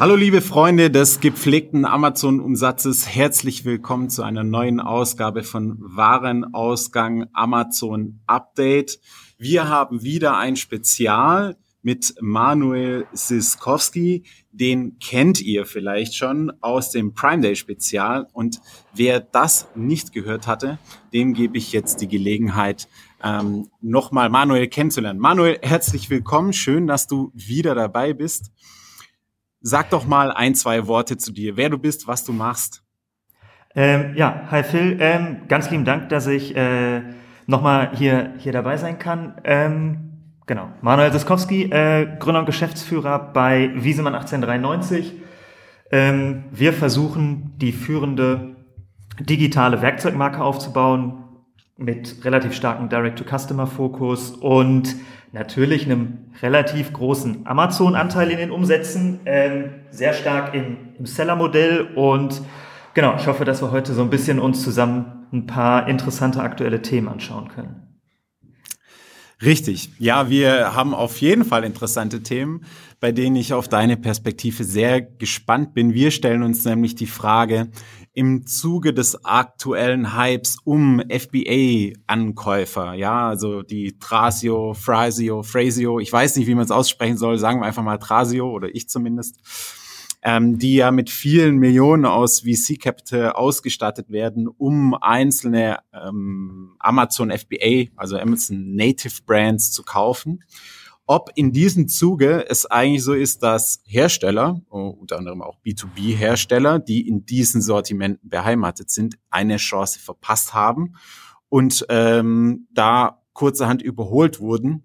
Hallo liebe Freunde des gepflegten Amazon-Umsatzes, herzlich willkommen zu einer neuen Ausgabe von Warenausgang Amazon Update. Wir haben wieder ein Spezial mit Manuel Siskowski. Den kennt ihr vielleicht schon aus dem Prime Day Spezial. Und wer das nicht gehört hatte, dem gebe ich jetzt die Gelegenheit, ähm, nochmal Manuel kennenzulernen. Manuel, herzlich willkommen. Schön, dass du wieder dabei bist. Sag doch mal ein, zwei Worte zu dir, wer du bist, was du machst. Ähm, ja, hi Phil, ähm, ganz lieben Dank, dass ich äh, nochmal hier, hier dabei sein kann. Ähm, genau, Manuel Siskowski, äh, Gründer und Geschäftsführer bei Wiesemann 1893. Ähm, wir versuchen, die führende digitale Werkzeugmarke aufzubauen mit relativ starkem Direct-to-Customer-Fokus und natürlich einem relativ großen Amazon-Anteil in den Umsätzen, ähm, sehr stark im, im Seller-Modell und genau, ich hoffe, dass wir heute so ein bisschen uns zusammen ein paar interessante aktuelle Themen anschauen können. Richtig. Ja, wir haben auf jeden Fall interessante Themen, bei denen ich auf deine Perspektive sehr gespannt bin. Wir stellen uns nämlich die Frage, im Zuge des aktuellen Hypes um FBA-Ankäufer, ja, also die Trasio, Frasio, Frasio, ich weiß nicht, wie man es aussprechen soll, sagen wir einfach mal Trasio oder ich zumindest, ähm, die ja mit vielen Millionen aus VC Capital ausgestattet werden, um einzelne ähm, Amazon FBA, also Amazon Native Brands zu kaufen ob in diesem Zuge es eigentlich so ist, dass Hersteller, oh, unter anderem auch B2B-Hersteller, die in diesen Sortimenten beheimatet sind, eine Chance verpasst haben und ähm, da kurzerhand überholt wurden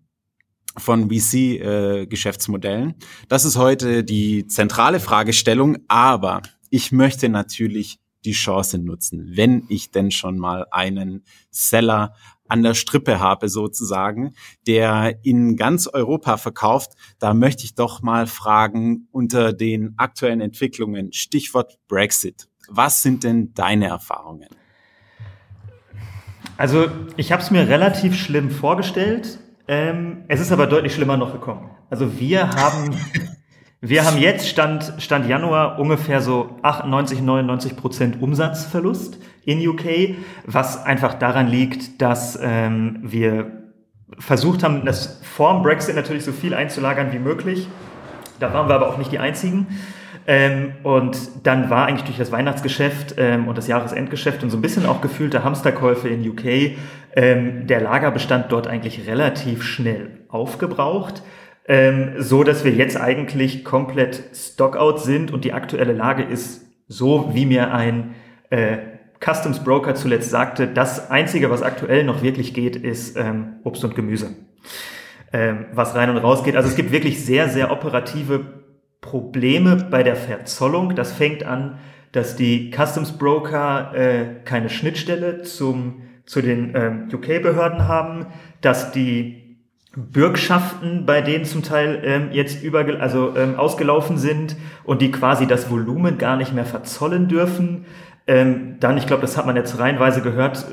von VC-Geschäftsmodellen. Äh, das ist heute die zentrale Fragestellung, aber ich möchte natürlich die Chance nutzen, wenn ich denn schon mal einen Seller an der Strippe habe sozusagen, der in ganz Europa verkauft, da möchte ich doch mal fragen unter den aktuellen Entwicklungen, Stichwort Brexit. Was sind denn deine Erfahrungen? Also ich habe es mir relativ schlimm vorgestellt. Ähm, es ist aber deutlich schlimmer noch gekommen. Also wir haben Wir haben jetzt Stand, Stand Januar ungefähr so 98, 99 Prozent Umsatzverlust in UK, was einfach daran liegt, dass ähm, wir versucht haben, das vor dem Brexit natürlich so viel einzulagern wie möglich. Da waren wir aber auch nicht die Einzigen. Ähm, und dann war eigentlich durch das Weihnachtsgeschäft ähm, und das Jahresendgeschäft und so ein bisschen auch gefühlte Hamsterkäufe in UK ähm, der Lagerbestand dort eigentlich relativ schnell aufgebraucht ähm, so dass wir jetzt eigentlich komplett Stockout sind und die aktuelle Lage ist so, wie mir ein äh, Customs Broker zuletzt sagte, das Einzige, was aktuell noch wirklich geht, ist ähm, Obst und Gemüse, ähm, was rein und raus geht. Also es gibt wirklich sehr, sehr operative Probleme bei der Verzollung. Das fängt an, dass die Customs Broker äh, keine Schnittstelle zum, zu den ähm, UK-Behörden haben, dass die Bürgschaften, bei denen zum Teil ähm, jetzt über, also ähm, ausgelaufen sind und die quasi das Volumen gar nicht mehr verzollen dürfen. Ähm, dann, ich glaube, das hat man jetzt reihenweise gehört,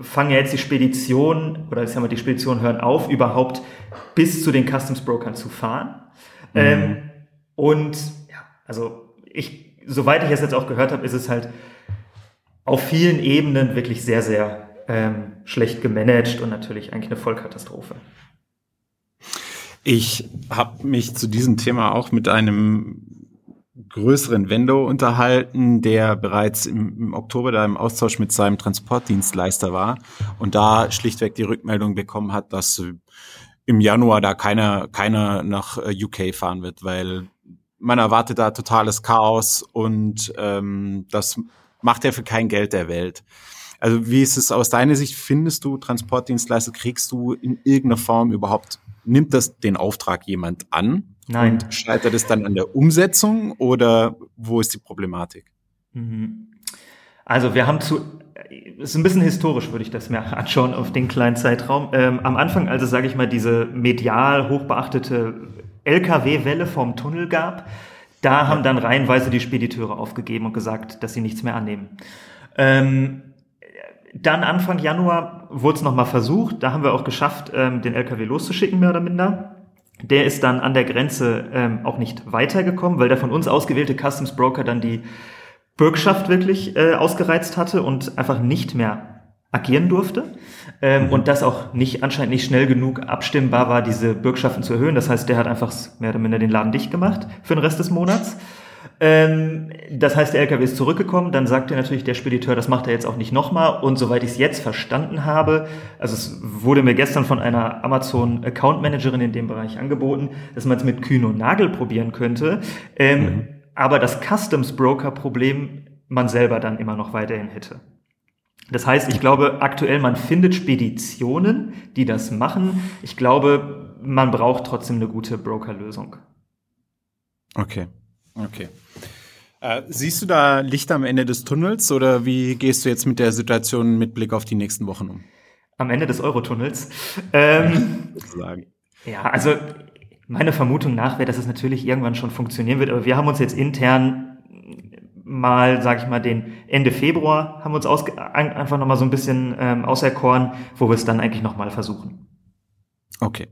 fangen ja jetzt die Speditionen oder ich sag mal, die Speditionen hören auf, überhaupt bis zu den Customs Brokern zu fahren. Mhm. Ähm, und ja, also ich, soweit ich es jetzt auch gehört habe, ist es halt auf vielen Ebenen wirklich sehr, sehr ähm, schlecht gemanagt und natürlich eigentlich eine Vollkatastrophe. Ich habe mich zu diesem Thema auch mit einem größeren Vendor unterhalten, der bereits im, im, Oktober da im Austausch mit seinem Transportdienstleister war und da schlichtweg die Rückmeldung bekommen hat, dass im Januar da keiner, keiner nach äh, UK fahren wird, weil man erwartet da totales Chaos und ähm, das macht er für kein Geld der Welt. Also wie ist es aus deiner Sicht? Findest du Transportdienstleister, kriegst du in irgendeiner Form überhaupt nimmt das den Auftrag jemand an? Nein. Und scheitert es dann an der Umsetzung oder wo ist die Problematik? Mhm. Also wir haben zu, ist ein bisschen historisch, würde ich das mir anschauen auf den kleinen Zeitraum. Ähm, am Anfang, also sage ich mal, diese medial hochbeachtete LKW-Welle vom Tunnel gab, da haben dann reihenweise die Spediteure aufgegeben und gesagt, dass sie nichts mehr annehmen. Ähm, dann Anfang Januar wurde es nochmal versucht. Da haben wir auch geschafft, ähm, den LKW loszuschicken, mehr oder minder. Der ist dann an der Grenze ähm, auch nicht weitergekommen, weil der von uns ausgewählte Customs Broker dann die Bürgschaft wirklich äh, ausgereizt hatte und einfach nicht mehr agieren durfte ähm, mhm. und das auch nicht anscheinend nicht schnell genug abstimmbar war, diese Bürgschaften zu erhöhen. Das heißt, der hat einfach mehr oder minder den Laden dicht gemacht für den Rest des Monats. Ähm, das heißt, der LKW ist zurückgekommen. Dann sagte natürlich der Spediteur, das macht er jetzt auch nicht nochmal. Und soweit ich es jetzt verstanden habe, also es wurde mir gestern von einer Amazon Account Managerin in dem Bereich angeboten, dass man es mit Kühn und Nagel probieren könnte. Ähm, mhm. Aber das Customs Broker Problem man selber dann immer noch weiterhin hätte. Das heißt, ich glaube, aktuell man findet Speditionen, die das machen. Ich glaube, man braucht trotzdem eine gute Brokerlösung. Okay, okay. Äh, siehst du da Licht am Ende des Tunnels oder wie gehst du jetzt mit der Situation mit Blick auf die nächsten Wochen um? Am Ende des Eurotunnels. Ähm. Ja, also meine Vermutung nach wäre, dass es natürlich irgendwann schon funktionieren wird, aber wir haben uns jetzt intern mal, sage ich mal, den Ende Februar haben wir uns ausge einfach nochmal so ein bisschen ähm, auserkoren, wo wir es dann eigentlich nochmal versuchen. Okay.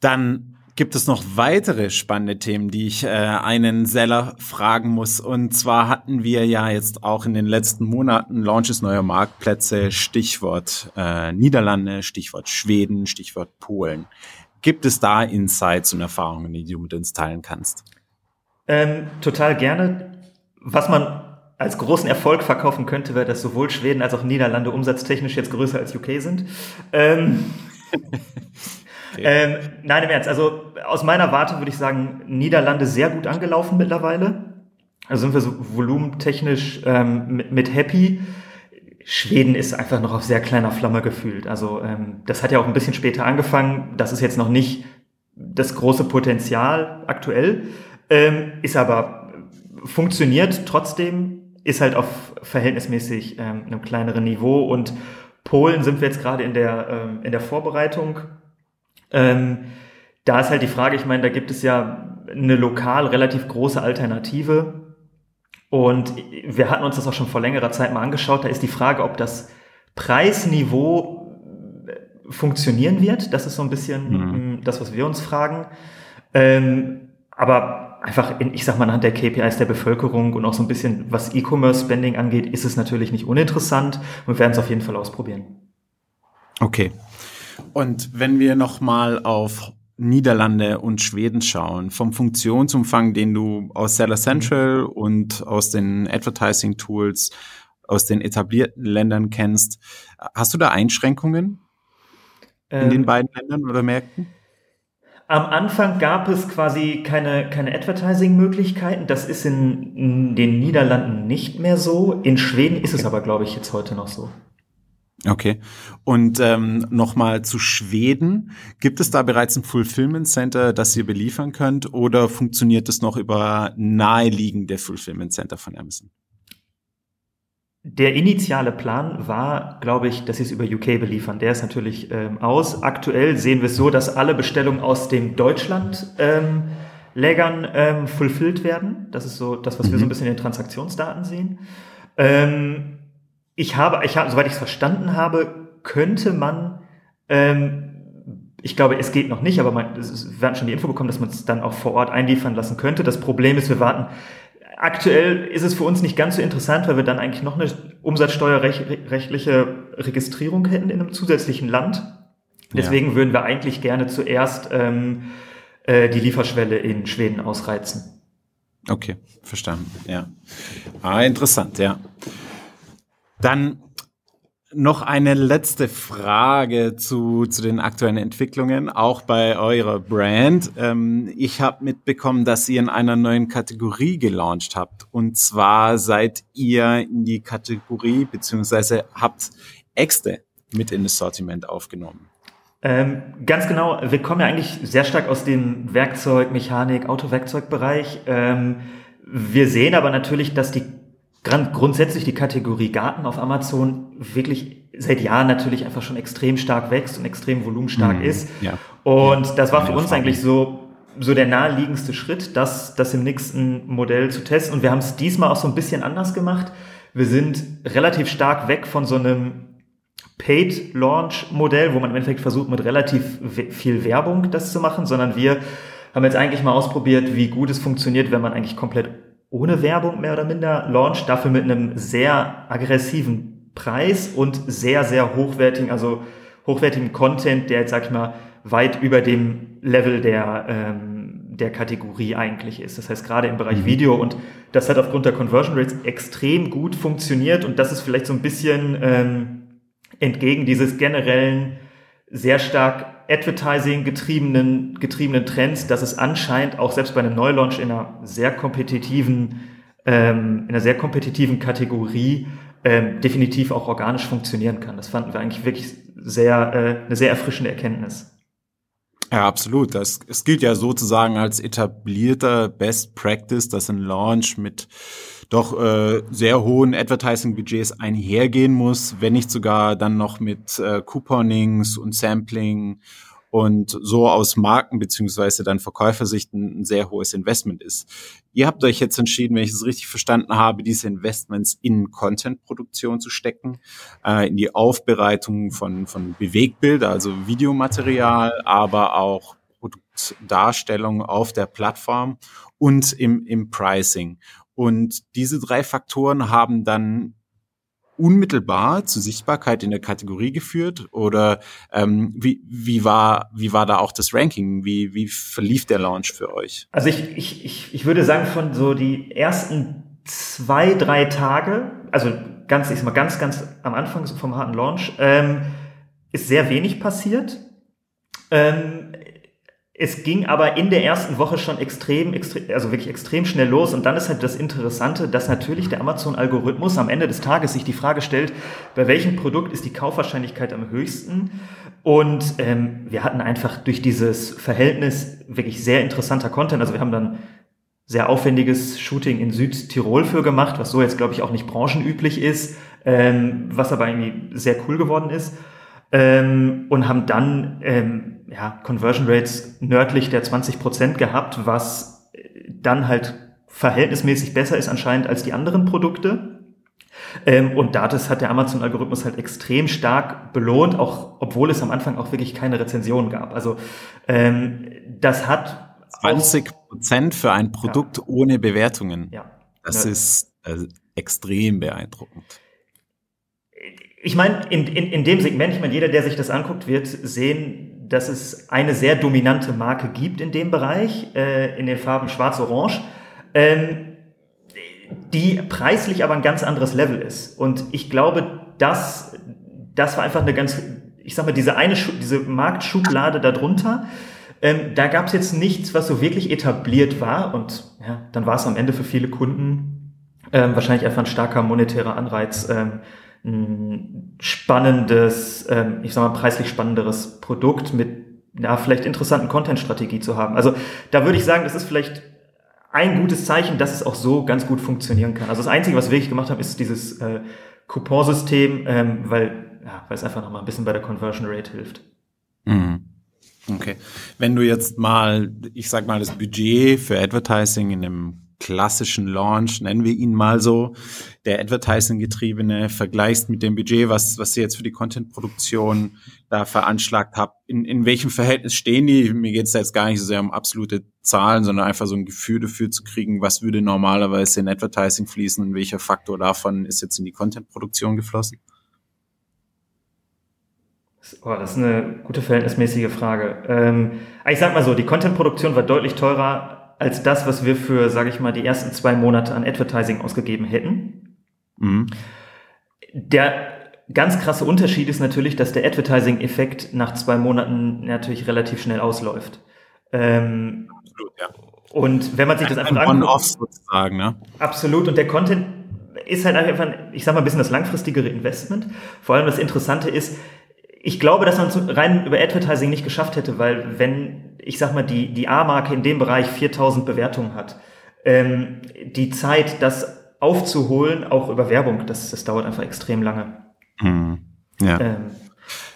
Dann gibt es noch weitere spannende Themen, die ich äh, einen Seller fragen muss. Und zwar hatten wir ja jetzt auch in den letzten Monaten Launches neuer Marktplätze, Stichwort äh, Niederlande, Stichwort Schweden, Stichwort Polen. Gibt es da Insights und Erfahrungen, die du mit uns teilen kannst? Ähm, total gerne. Was man als großen Erfolg verkaufen könnte, wäre, dass sowohl Schweden als auch Niederlande umsatztechnisch jetzt größer als UK sind. Ähm, ähm, nein, im Ernst. Also aus meiner Warte würde ich sagen, Niederlande sehr gut angelaufen mittlerweile. Also sind wir so volumentechnisch ähm, mit, mit happy. Schweden ist einfach noch auf sehr kleiner Flamme gefühlt. Also ähm, das hat ja auch ein bisschen später angefangen. Das ist jetzt noch nicht das große Potenzial aktuell ähm, ist aber funktioniert trotzdem, ist halt auf verhältnismäßig ähm, einem kleineren Niveau und Polen sind wir jetzt gerade in der ähm, in der Vorbereitung. Ähm, da ist halt die Frage, ich meine, da gibt es ja eine lokal relativ große Alternative und wir hatten uns das auch schon vor längerer Zeit mal angeschaut. Da ist die Frage, ob das Preisniveau funktionieren wird. Das ist so ein bisschen mhm. das, was wir uns fragen. Ähm, aber einfach, in, ich sag mal, anhand der KPIs der Bevölkerung und auch so ein bisschen, was E-Commerce-Spending angeht, ist es natürlich nicht uninteressant und wir werden es auf jeden Fall ausprobieren. Okay. Und wenn wir nochmal auf Niederlande und Schweden schauen, vom Funktionsumfang, den du aus Seller Central mhm. und aus den Advertising Tools aus den etablierten Ländern kennst, hast du da Einschränkungen in ähm, den beiden Ländern oder Märkten? Am Anfang gab es quasi keine, keine Advertising-Möglichkeiten. Das ist in, in, den Niederlanden nicht mehr so. In Schweden ist es aber, glaube ich, jetzt heute noch so. Okay. Und ähm, nochmal zu Schweden. Gibt es da bereits ein Fulfillment Center, das ihr beliefern könnt, oder funktioniert es noch über naheliegende Fulfillment Center von Amazon? Der initiale Plan war, glaube ich, dass sie es über UK beliefern. Der ist natürlich ähm, aus. Aktuell sehen wir es so, dass alle Bestellungen aus dem Deutschland ähm, Lägern ähm, fulfilled werden. Das ist so das, was mhm. wir so ein mhm. bisschen in den Transaktionsdaten sehen. Ähm, ich habe, ich habe, soweit ich es verstanden habe, könnte man, ähm, ich glaube, es geht noch nicht, aber man, ist, wir hatten schon die Info bekommen, dass man es dann auch vor Ort einliefern lassen könnte. Das Problem ist, wir warten Aktuell ist es für uns nicht ganz so interessant, weil wir dann eigentlich noch eine umsatzsteuerrechtliche Registrierung hätten in einem zusätzlichen Land. Deswegen ja. würden wir eigentlich gerne zuerst ähm, äh, die Lieferschwelle in Schweden ausreizen. Okay, verstanden. Ja. Ah, interessant, ja. Dann noch eine letzte Frage zu, zu den aktuellen Entwicklungen, auch bei eurer Brand. Ähm, ich habe mitbekommen, dass ihr in einer neuen Kategorie gelauncht habt. Und zwar seid ihr in die Kategorie beziehungsweise habt Äxte mit in das Sortiment aufgenommen. Ähm, ganz genau, wir kommen ja eigentlich sehr stark aus dem Werkzeug, Mechanik, Autowerkzeugbereich. Ähm, wir sehen aber natürlich, dass die grundsätzlich die Kategorie Garten auf Amazon wirklich seit Jahren natürlich einfach schon extrem stark wächst und extrem volumenstark mhm. ist. Ja. Und ja. das war für uns eigentlich so, so der naheliegendste Schritt, das, das im nächsten Modell zu testen. Und wir haben es diesmal auch so ein bisschen anders gemacht. Wir sind relativ stark weg von so einem Paid Launch Modell, wo man im Endeffekt versucht, mit relativ viel Werbung das zu machen, sondern wir haben jetzt eigentlich mal ausprobiert, wie gut es funktioniert, wenn man eigentlich komplett ohne Werbung mehr oder minder launcht, dafür mit einem sehr aggressiven Preis und sehr, sehr hochwertigen, also hochwertigen Content, der jetzt, sag ich mal, weit über dem Level der, ähm, der Kategorie eigentlich ist. Das heißt, gerade im Bereich mhm. Video und das hat aufgrund der Conversion Rates extrem gut funktioniert und das ist vielleicht so ein bisschen ähm, entgegen dieses generellen, sehr stark Advertising getriebenen, getriebenen Trends, dass es anscheinend auch selbst bei einem Neulaunch in einer sehr kompetitiven, ähm, in einer sehr kompetitiven Kategorie ähm, definitiv auch organisch funktionieren kann. Das fanden wir eigentlich wirklich sehr, äh, eine sehr erfrischende Erkenntnis. Ja, absolut. Das, es gilt ja sozusagen als etablierter Best Practice, dass ein Launch mit doch äh, sehr hohen Advertising-Budgets einhergehen muss, wenn nicht sogar dann noch mit äh, Couponings und Sampling und so aus Marken beziehungsweise dann Verkäufersicht ein, ein sehr hohes Investment ist. Ihr habt euch jetzt entschieden, wenn ich es richtig verstanden habe, diese Investments in Content-Produktion zu stecken, äh, in die Aufbereitung von, von Bewegtbilder, also Videomaterial, aber auch Produktdarstellung auf der Plattform und im, im Pricing. Und diese drei Faktoren haben dann unmittelbar zur Sichtbarkeit in der Kategorie geführt oder ähm, wie, wie, war, wie war da auch das Ranking? Wie, wie verlief der Launch für euch? Also ich, ich, ich, ich würde sagen, von so die ersten zwei, drei Tage, also ganz, ich sag mal, ganz, ganz am Anfang vom harten Launch, ähm, ist sehr wenig passiert. Ähm, es ging aber in der ersten Woche schon extrem, extrem, also wirklich extrem schnell los. Und dann ist halt das Interessante, dass natürlich der Amazon-Algorithmus am Ende des Tages sich die Frage stellt, bei welchem Produkt ist die Kaufwahrscheinlichkeit am höchsten? Und ähm, wir hatten einfach durch dieses Verhältnis wirklich sehr interessanter Content. Also wir haben dann sehr aufwendiges Shooting in Südtirol für gemacht, was so jetzt, glaube ich, auch nicht branchenüblich ist, ähm, was aber irgendwie sehr cool geworden ist. Ähm, und haben dann ähm, ja, Conversion Rates nördlich der 20 Prozent gehabt, was dann halt verhältnismäßig besser ist anscheinend als die anderen Produkte. Ähm, und das hat der Amazon-Algorithmus halt extrem stark belohnt, auch obwohl es am Anfang auch wirklich keine Rezensionen gab. Also ähm, das hat 20 Prozent für ein Produkt ja. ohne Bewertungen. Ja. Das ja. ist äh, extrem beeindruckend. Ich meine, in, in, in dem Segment, ich meine, jeder, der sich das anguckt, wird sehen, dass es eine sehr dominante Marke gibt in dem Bereich, äh, in den Farben Schwarz-Orange, ähm, die preislich aber ein ganz anderes Level ist. Und ich glaube, das, das war einfach eine ganz, ich sag mal, diese eine, diese Marktschublade darunter. Ähm, da gab es jetzt nichts, was so wirklich etabliert war. Und ja, dann war es am Ende für viele Kunden ähm, wahrscheinlich einfach ein starker monetärer Anreiz, ähm, spannendes, ähm, ich sag mal, preislich spannenderes Produkt mit ja, vielleicht interessanten Content-Strategie zu haben. Also da würde ich sagen, das ist vielleicht ein gutes Zeichen, dass es auch so ganz gut funktionieren kann. Also das Einzige, was wir wirklich gemacht haben, ist dieses äh, Couponsystem, ähm, weil, ja, weil es einfach noch mal ein bisschen bei der Conversion Rate hilft. Mhm. Okay. Wenn du jetzt mal, ich sag mal, das Budget für Advertising in einem klassischen Launch, nennen wir ihn mal so, der Advertising-getriebene, vergleichst mit dem Budget, was, was ihr jetzt für die Content-Produktion da veranschlagt habt. In, in welchem Verhältnis stehen die? Mir geht es jetzt gar nicht so sehr um absolute Zahlen, sondern einfach so ein Gefühl dafür zu kriegen, was würde normalerweise in Advertising fließen und welcher Faktor davon ist jetzt in die Content-Produktion geflossen? Oh, das ist eine gute verhältnismäßige Frage. Ähm, ich sag mal so, die Content-Produktion war deutlich teurer als das, was wir für, sage ich mal, die ersten zwei Monate an Advertising ausgegeben hätten. Mhm. Der ganz krasse Unterschied ist natürlich, dass der Advertising-Effekt nach zwei Monaten natürlich relativ schnell ausläuft. Ähm, absolut, ja. Und wenn man sich das einfach ein anguckt, sozusagen, ne? Absolut. Und der Content ist halt einfach, ich sag mal, ein bisschen das langfristigere Investment. Vor allem das Interessante ist, ich glaube, dass man es rein über Advertising nicht geschafft hätte, weil wenn, ich sag mal, die, die A-Marke in dem Bereich 4000 Bewertungen hat, ähm, die Zeit, das aufzuholen, auch über Werbung, das, das dauert einfach extrem lange. Mhm. Ja. Ähm,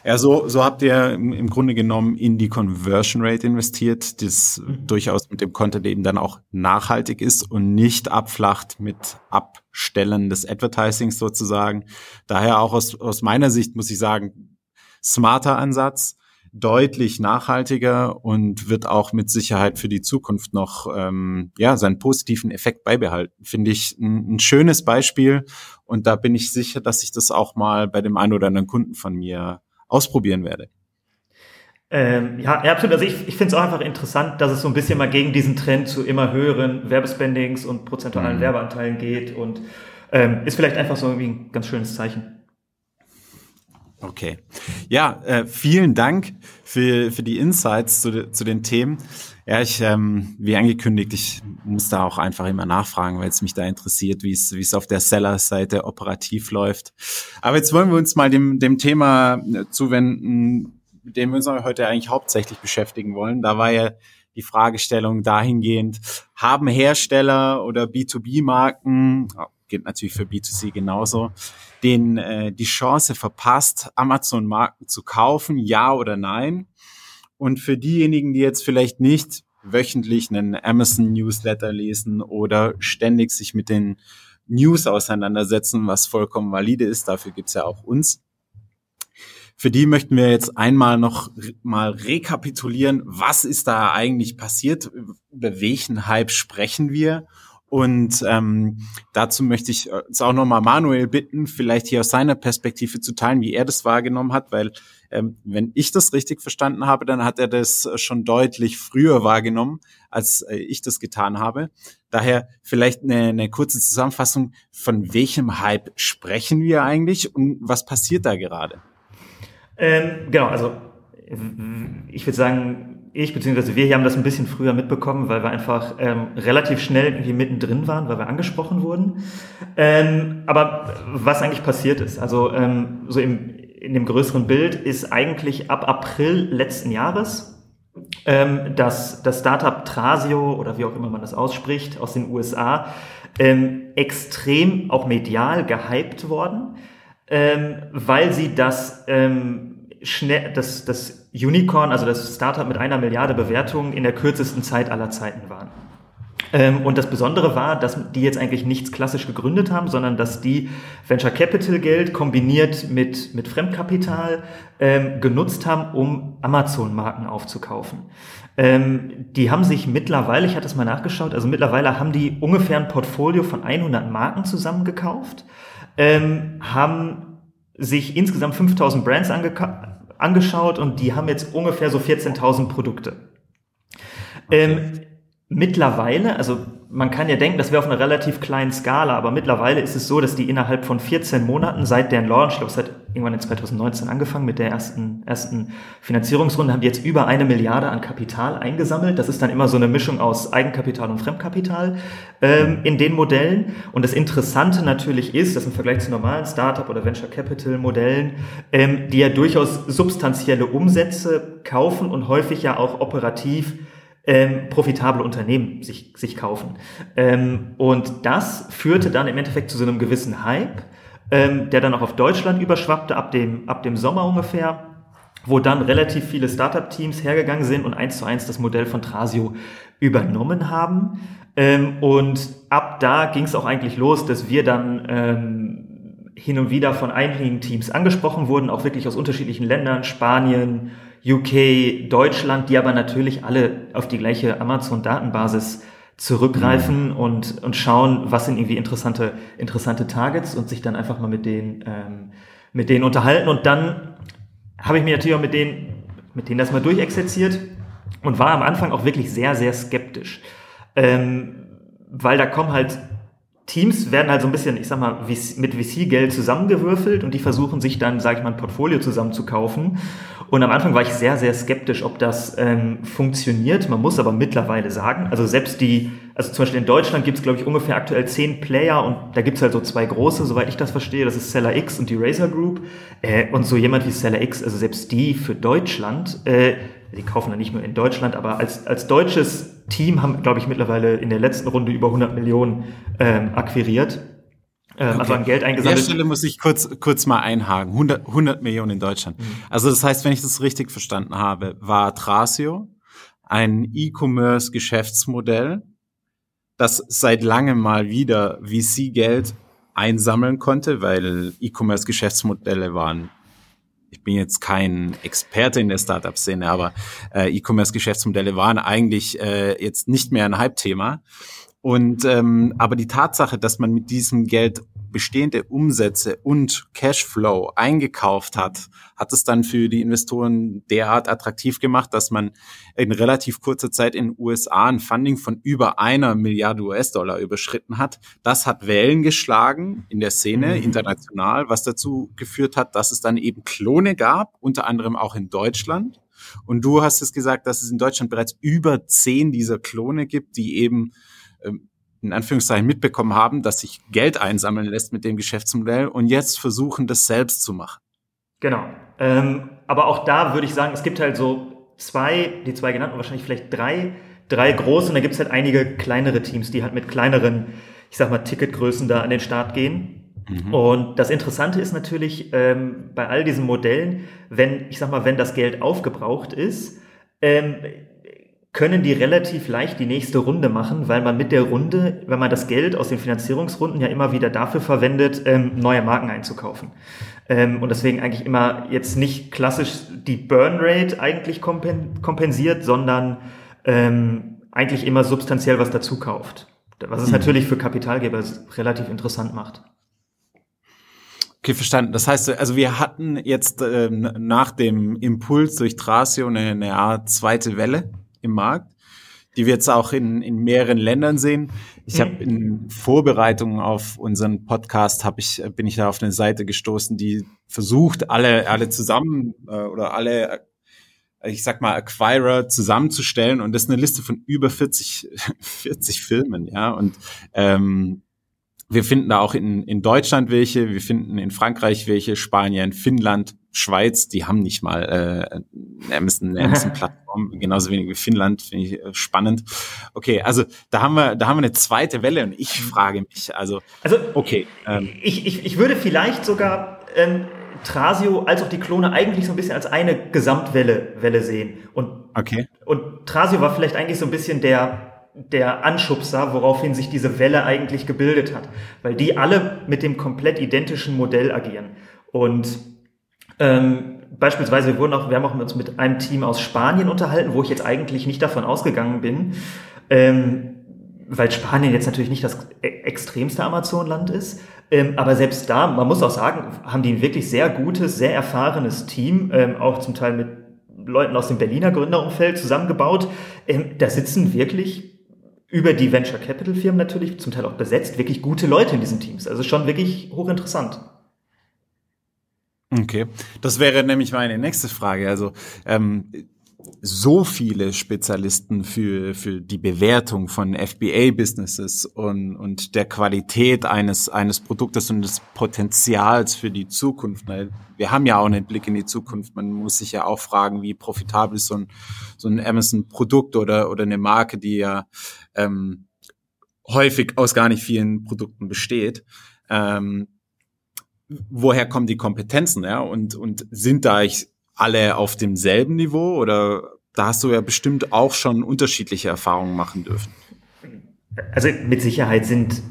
ja, so, so habt ihr im Grunde genommen in die Conversion Rate investiert, das mhm. durchaus mit dem Content eben dann auch nachhaltig ist und nicht abflacht mit ab Stellen des Advertisings sozusagen. Daher auch aus, aus meiner Sicht muss ich sagen, smarter Ansatz, deutlich nachhaltiger und wird auch mit Sicherheit für die Zukunft noch ähm, ja seinen positiven Effekt beibehalten. Finde ich ein, ein schönes Beispiel und da bin ich sicher, dass ich das auch mal bei dem einen oder anderen Kunden von mir ausprobieren werde. Ähm, ja, absolut. Also ich, ich finde es auch einfach interessant, dass es so ein bisschen mal gegen diesen Trend zu immer höheren Werbespendings und prozentualen mhm. Werbeanteilen geht und ähm, ist vielleicht einfach so irgendwie ein ganz schönes Zeichen. Okay. Ja, äh, vielen Dank für, für die Insights zu, zu den Themen. Ja, ich, ähm, wie angekündigt, ich muss da auch einfach immer nachfragen, weil es mich da interessiert, wie es, wie es auf der Seller-Seite operativ läuft. Aber jetzt wollen wir uns mal dem, dem Thema äh, zuwenden, mit dem wir uns heute eigentlich hauptsächlich beschäftigen wollen. Da war ja die Fragestellung dahingehend, haben Hersteller oder B2B-Marken, gilt natürlich für B2C genauso, den äh, die Chance verpasst, Amazon-Marken zu kaufen, ja oder nein? Und für diejenigen, die jetzt vielleicht nicht wöchentlich einen Amazon-Newsletter lesen oder ständig sich mit den News auseinandersetzen, was vollkommen valide ist, dafür gibt's ja auch uns. Für die möchten wir jetzt einmal noch mal rekapitulieren, was ist da eigentlich passiert, über welchen Hype sprechen wir und ähm, dazu möchte ich jetzt auch nochmal Manuel bitten, vielleicht hier aus seiner Perspektive zu teilen, wie er das wahrgenommen hat, weil ähm, wenn ich das richtig verstanden habe, dann hat er das schon deutlich früher wahrgenommen, als äh, ich das getan habe. Daher vielleicht eine, eine kurze Zusammenfassung, von welchem Hype sprechen wir eigentlich und was passiert da gerade? Ähm, genau, also ich würde sagen, ich beziehungsweise wir hier haben das ein bisschen früher mitbekommen, weil wir einfach ähm, relativ schnell irgendwie mittendrin waren, weil wir angesprochen wurden. Ähm, aber was eigentlich passiert ist, also ähm, so im, in dem größeren Bild ist eigentlich ab April letzten Jahres ähm, dass das Startup Trasio oder wie auch immer man das ausspricht aus den USA ähm, extrem auch medial gehypt worden, ähm, weil sie das ähm, schnell, das, das Unicorn, also das Startup mit einer Milliarde Bewertungen in der kürzesten Zeit aller Zeiten waren. Ähm, und das Besondere war, dass die jetzt eigentlich nichts klassisch gegründet haben, sondern dass die Venture Capital Geld kombiniert mit, mit Fremdkapital ähm, genutzt haben, um Amazon-Marken aufzukaufen. Ähm, die haben sich mittlerweile, ich hatte es mal nachgeschaut, also mittlerweile haben die ungefähr ein Portfolio von 100 Marken zusammengekauft, ähm, haben sich insgesamt 5000 Brands angeschaut und die haben jetzt ungefähr so 14.000 Produkte. Okay. Ähm, mittlerweile, also man kann ja denken, das wäre auf einer relativ kleinen Skala, aber mittlerweile ist es so, dass die innerhalb von 14 Monaten seit deren Launch, ich glaube, es hat irgendwann in 2019 angefangen mit der ersten, ersten Finanzierungsrunde, haben die jetzt über eine Milliarde an Kapital eingesammelt. Das ist dann immer so eine Mischung aus Eigenkapital und Fremdkapital ähm, in den Modellen. Und das Interessante natürlich ist, dass im Vergleich zu normalen Startup- oder Venture Capital Modellen, ähm, die ja durchaus substanzielle Umsätze kaufen und häufig ja auch operativ ähm, profitable Unternehmen sich, sich kaufen. Ähm, und das führte dann im Endeffekt zu so einem gewissen Hype, ähm, der dann auch auf Deutschland überschwappte ab dem, ab dem Sommer ungefähr, wo dann relativ viele Startup-Teams hergegangen sind und eins zu eins das Modell von Trasio übernommen haben. Ähm, und ab da ging es auch eigentlich los, dass wir dann ähm, hin und wieder von einigen Teams angesprochen wurden, auch wirklich aus unterschiedlichen Ländern, Spanien, UK, Deutschland, die aber natürlich alle auf die gleiche Amazon-Datenbasis zurückgreifen mhm. und, und schauen, was sind irgendwie interessante, interessante Targets und sich dann einfach mal mit denen, ähm, mit denen unterhalten. Und dann habe ich mir natürlich auch mit denen, mit denen das mal durchexerziert und war am Anfang auch wirklich sehr, sehr skeptisch. Ähm, weil da kommen halt Teams werden halt so ein bisschen, ich sag mal, mit VC-Geld zusammengewürfelt und die versuchen sich dann, sage ich mal, ein Portfolio zusammenzukaufen. Und am Anfang war ich sehr, sehr skeptisch, ob das ähm, funktioniert. Man muss aber mittlerweile sagen, also selbst die, also zum Beispiel in Deutschland gibt es, glaube ich, ungefähr aktuell zehn Player und da gibt es halt so zwei große, soweit ich das verstehe, das ist Seller X und die Razer Group. Äh, und so jemand wie Seller X, also selbst die für Deutschland, äh, die kaufen dann nicht nur in Deutschland, aber als, als deutsches Team haben, glaube ich, mittlerweile in der letzten Runde über 100 Millionen ähm, akquiriert. Ähm, okay. Also an Geld eingesammelt. An der Stelle muss ich kurz, kurz mal einhaken. 100, 100 Millionen in Deutschland. Mhm. Also das heißt, wenn ich das richtig verstanden habe, war Trasio ein E-Commerce-Geschäftsmodell, das seit langem mal wieder VC-Geld einsammeln konnte, weil E-Commerce-Geschäftsmodelle waren ich bin jetzt kein Experte in der Startup-Szene, aber äh, E-Commerce-Geschäftsmodelle waren eigentlich äh, jetzt nicht mehr ein Hype-Thema. Und ähm, aber die Tatsache, dass man mit diesem Geld bestehende Umsätze und Cashflow eingekauft hat, hat es dann für die Investoren derart attraktiv gemacht, dass man in relativ kurzer Zeit in den USA ein Funding von über einer Milliarde US-Dollar überschritten hat. Das hat Wellen geschlagen in der Szene mhm. international, was dazu geführt hat, dass es dann eben Klone gab, unter anderem auch in Deutschland. Und du hast es gesagt, dass es in Deutschland bereits über zehn dieser Klone gibt, die eben in Anführungszeichen mitbekommen haben, dass sich Geld einsammeln lässt mit dem Geschäftsmodell und jetzt versuchen, das selbst zu machen. Genau. Ähm, aber auch da würde ich sagen, es gibt halt so zwei, die zwei genannten, wahrscheinlich vielleicht drei, drei große und da gibt es halt einige kleinere Teams, die halt mit kleineren, ich sag mal, Ticketgrößen da an den Start gehen. Mhm. Und das Interessante ist natürlich ähm, bei all diesen Modellen, wenn, ich sag mal, wenn das Geld aufgebraucht ist, ähm, können die relativ leicht die nächste Runde machen, weil man mit der Runde, wenn man das Geld aus den Finanzierungsrunden ja immer wieder dafür verwendet, ähm, neue Marken einzukaufen. Ähm, und deswegen eigentlich immer jetzt nicht klassisch die Burn Rate eigentlich kompensiert, sondern ähm, eigentlich immer substanziell was dazu kauft. Was es mhm. natürlich für Kapitalgeber relativ interessant macht. Okay, verstanden. Das heißt, also wir hatten jetzt äh, nach dem Impuls durch Trasio eine, eine Art zweite Welle im Markt, die wir jetzt auch in, in mehreren Ländern sehen. Ich mhm. habe in Vorbereitung auf unseren Podcast hab ich bin ich da auf eine Seite gestoßen, die versucht alle alle zusammen äh, oder alle ich sag mal Acquirer zusammenzustellen und das ist eine Liste von über 40 40 Filmen, ja und ähm, wir finden da auch in, in Deutschland welche, wir finden in Frankreich welche, Spanien, Finnland, Schweiz, die haben nicht mal äh, eine Amazon, eine Amazon-Plattform, genauso wenig wie Finnland, finde ich äh, spannend. Okay, also da haben wir, da haben wir eine zweite Welle und ich frage mich, also, also okay. Ähm, ich, ich, ich würde vielleicht sogar ähm, Trasio als auch die Klone eigentlich so ein bisschen als eine Gesamtwelle Welle sehen. Und, okay. und Trasio war vielleicht eigentlich so ein bisschen der der Anschubser, woraufhin sich diese Welle eigentlich gebildet hat, weil die alle mit dem komplett identischen Modell agieren. Und ähm, beispielsweise, wir, wurden auch, wir haben auch uns mit einem Team aus Spanien unterhalten, wo ich jetzt eigentlich nicht davon ausgegangen bin, ähm, weil Spanien jetzt natürlich nicht das e-, extremste Amazon-Land ist. Ähm, aber selbst da, man muss auch sagen, haben die ein wirklich sehr gutes, sehr erfahrenes Team, ähm, auch zum Teil mit Leuten aus dem Berliner Gründerumfeld zusammengebaut. Ähm, da sitzen wirklich über die Venture Capital Firmen natürlich, zum Teil auch besetzt, wirklich gute Leute in diesen Teams. Also schon wirklich hochinteressant. Okay, das wäre nämlich meine nächste Frage. Also ähm, so viele Spezialisten für, für die Bewertung von FBA-Businesses und, und der Qualität eines, eines Produktes und des Potenzials für die Zukunft. Wir haben ja auch einen Blick in die Zukunft. Man muss sich ja auch fragen, wie profitabel ist so ein, so ein Amazon-Produkt oder, oder eine Marke, die ja ähm, häufig aus gar nicht vielen Produkten besteht. Ähm, woher kommen die Kompetenzen, ja? Und, und sind da ich alle auf demselben Niveau oder da hast du ja bestimmt auch schon unterschiedliche Erfahrungen machen dürfen. Also mit Sicherheit sind,